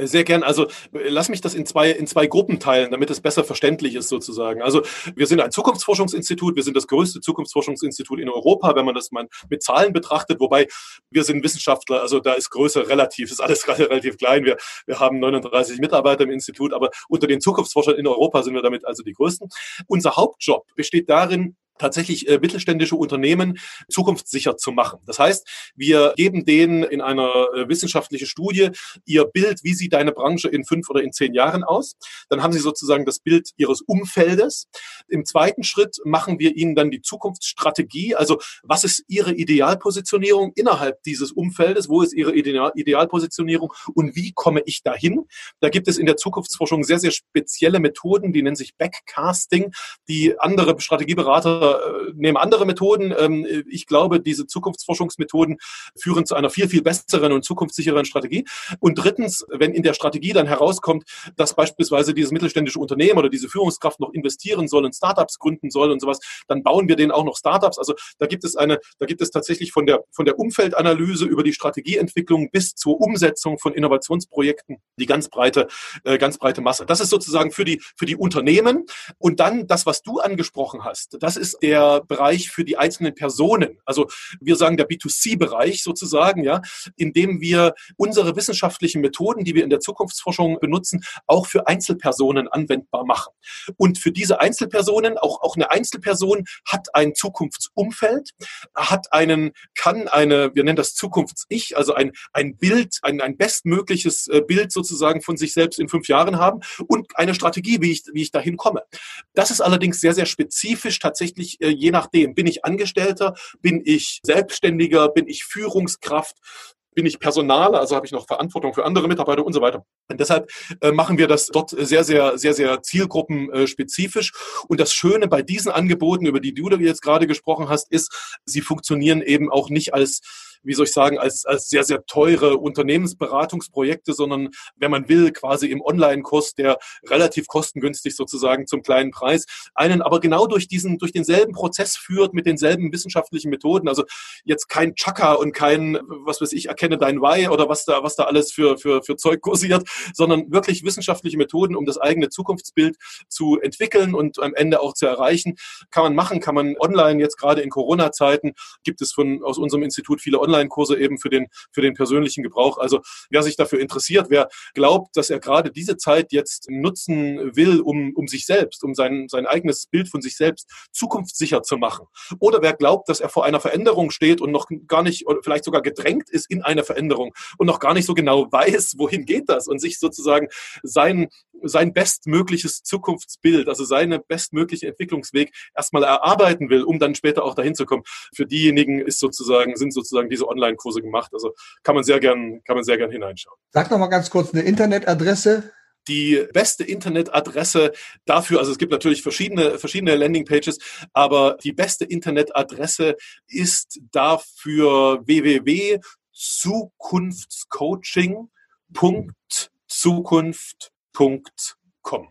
[SPEAKER 3] Sehr gern. Also lass mich das in zwei, in zwei Gruppen teilen, damit es besser verständlich ist sozusagen. Also wir sind ein Zukunftsforschungsinstitut, wir sind das größte Zukunftsforschungsinstitut in Europa, wenn man das mal mit Zahlen betrachtet, wobei wir sind Wissenschaftler, also da ist Größe relativ, ist alles relativ klein. Wir, wir haben 39 Mitarbeiter im Institut, aber unter den Zukunftsforschern in Europa sind wir damit also die größten. Unser Hauptjob besteht darin, tatsächlich äh, mittelständische Unternehmen zukunftssicher zu machen. Das heißt, wir geben denen in einer äh, wissenschaftlichen Studie ihr Bild, wie sieht deine Branche in fünf oder in zehn Jahren aus. Dann haben sie sozusagen das Bild ihres Umfeldes. Im zweiten Schritt machen wir ihnen dann die Zukunftsstrategie. Also was ist ihre Idealpositionierung innerhalb dieses Umfeldes? Wo ist ihre Ideal Idealpositionierung und wie komme ich dahin? Da gibt es in der Zukunftsforschung sehr, sehr spezielle Methoden, die nennen sich Backcasting, die andere Strategieberater äh, nehmen andere Methoden. Ähm, ich glaube, diese Zukunftsforschungsmethoden führen zu einer viel, viel besseren und zukunftssicheren Strategie. Und drittens, wenn in der Strategie dann herauskommt, dass beispielsweise dieses mittelständische Unternehmen oder diese Führungskraft noch investieren soll und Startups gründen soll und sowas, dann bauen wir denen auch noch Startups. Also da gibt es eine, da gibt es tatsächlich von der, von der Umfeldanalyse über die Strategieentwicklung bis zur Umsetzung von Innovationsprojekten die ganz breite, äh, ganz breite Masse. Das ist sozusagen für die, für die Unternehmen. Und dann das, was du angesprochen hast, das ist der Bereich für die einzelnen Personen. Also wir sagen der B2C-Bereich sozusagen, ja, indem wir unsere wissenschaftlichen Methoden, die wir in der Zukunftsforschung benutzen, auch für Einzelpersonen anwendbar machen. Und für diese Einzelpersonen, auch, auch eine Einzelperson hat ein Zukunftsumfeld, hat einen, kann eine, wir nennen das Zukunfts-Ich, also ein, ein Bild, ein, ein bestmögliches äh, Bild sozusagen von sich selbst in fünf Jahren haben und eine Strategie, wie ich, wie ich dahin komme. Das ist allerdings sehr, sehr spezifisch tatsächlich ich, äh, je nachdem, bin ich Angestellter, bin ich Selbstständiger, bin ich Führungskraft, bin ich Personal, also habe ich noch Verantwortung für andere Mitarbeiter und so weiter. Und deshalb äh, machen wir das dort sehr, sehr, sehr, sehr zielgruppenspezifisch. Und das Schöne bei diesen Angeboten, über die du jetzt gerade gesprochen hast, ist, sie funktionieren eben auch nicht als wie soll ich sagen, als, als sehr, sehr teure Unternehmensberatungsprojekte, sondern wenn man will, quasi im Online-Kurs, der relativ kostengünstig sozusagen zum kleinen Preis, einen aber genau durch diesen, durch denselben Prozess führt mit denselben wissenschaftlichen Methoden. Also jetzt kein Chaka und kein, was weiß ich, erkenne dein Why oder was da, was da alles für, für, für Zeug kursiert, sondern wirklich wissenschaftliche Methoden, um das eigene Zukunftsbild zu entwickeln und am Ende auch zu erreichen. Kann man machen, kann man online jetzt gerade in Corona-Zeiten gibt es von, aus unserem Institut viele Online-Kurse eben für den, für den persönlichen Gebrauch. Also wer sich dafür interessiert, wer glaubt, dass er gerade diese Zeit jetzt nutzen will, um, um sich selbst, um sein, sein eigenes Bild von sich selbst zukunftssicher zu machen. Oder wer glaubt, dass er vor einer Veränderung steht und noch gar nicht, oder vielleicht sogar gedrängt ist in eine Veränderung und noch gar nicht so genau weiß, wohin geht das und sich sozusagen sein, sein bestmögliches Zukunftsbild, also seine bestmögliche Entwicklungsweg erstmal erarbeiten will, um dann später auch dahin zu kommen. Für diejenigen ist sozusagen, sind sozusagen diese Online-Kurse gemacht. Also kann man sehr gern, kann man sehr gern hineinschauen.
[SPEAKER 1] Sag noch mal ganz kurz eine Internetadresse
[SPEAKER 3] die beste Internetadresse dafür, also es gibt natürlich verschiedene, verschiedene Landingpages, aber die beste Internetadresse ist dafür www.zukunftscoaching.zukunft.com.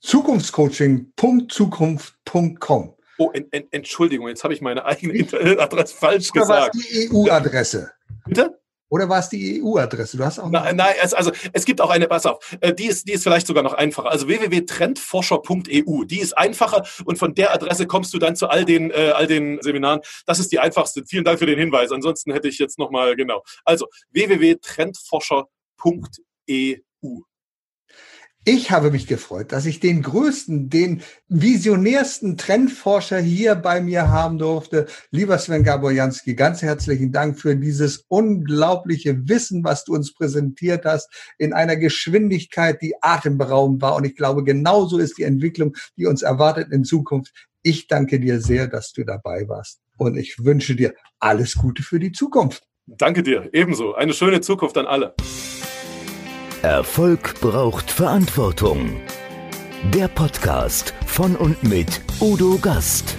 [SPEAKER 1] Zukunftscoaching.zukunft.com.
[SPEAKER 3] Oh, en, en, Entschuldigung, jetzt habe ich meine eigene Internetadresse falsch Oder gesagt.
[SPEAKER 1] Oder war es die EU-Adresse?
[SPEAKER 3] Bitte?
[SPEAKER 1] Oder war es die EU-Adresse? Du hast auch
[SPEAKER 3] nein, nein, also es gibt auch eine, pass auf, äh, die ist, die ist vielleicht sogar noch einfacher. Also www.trendforscher.eu, die ist einfacher und von der Adresse kommst du dann zu all den, äh, all den Seminaren. Das ist die einfachste. Vielen Dank für den Hinweis. Ansonsten hätte ich jetzt nochmal, genau. Also www.trendforscher.eu.
[SPEAKER 1] Ich habe mich gefreut, dass ich den größten, den visionärsten Trendforscher hier bei mir haben durfte. Lieber Sven Gaborjanski, ganz herzlichen Dank für dieses unglaubliche Wissen, was du uns präsentiert hast, in einer Geschwindigkeit, die atemberaubend war. Und ich glaube, genauso ist die Entwicklung, die uns erwartet in Zukunft. Ich danke dir sehr, dass du dabei warst. Und ich wünsche dir alles Gute für die Zukunft.
[SPEAKER 3] Danke dir, ebenso. Eine schöne Zukunft an alle.
[SPEAKER 2] Erfolg braucht Verantwortung. Der Podcast von und mit Udo Gast.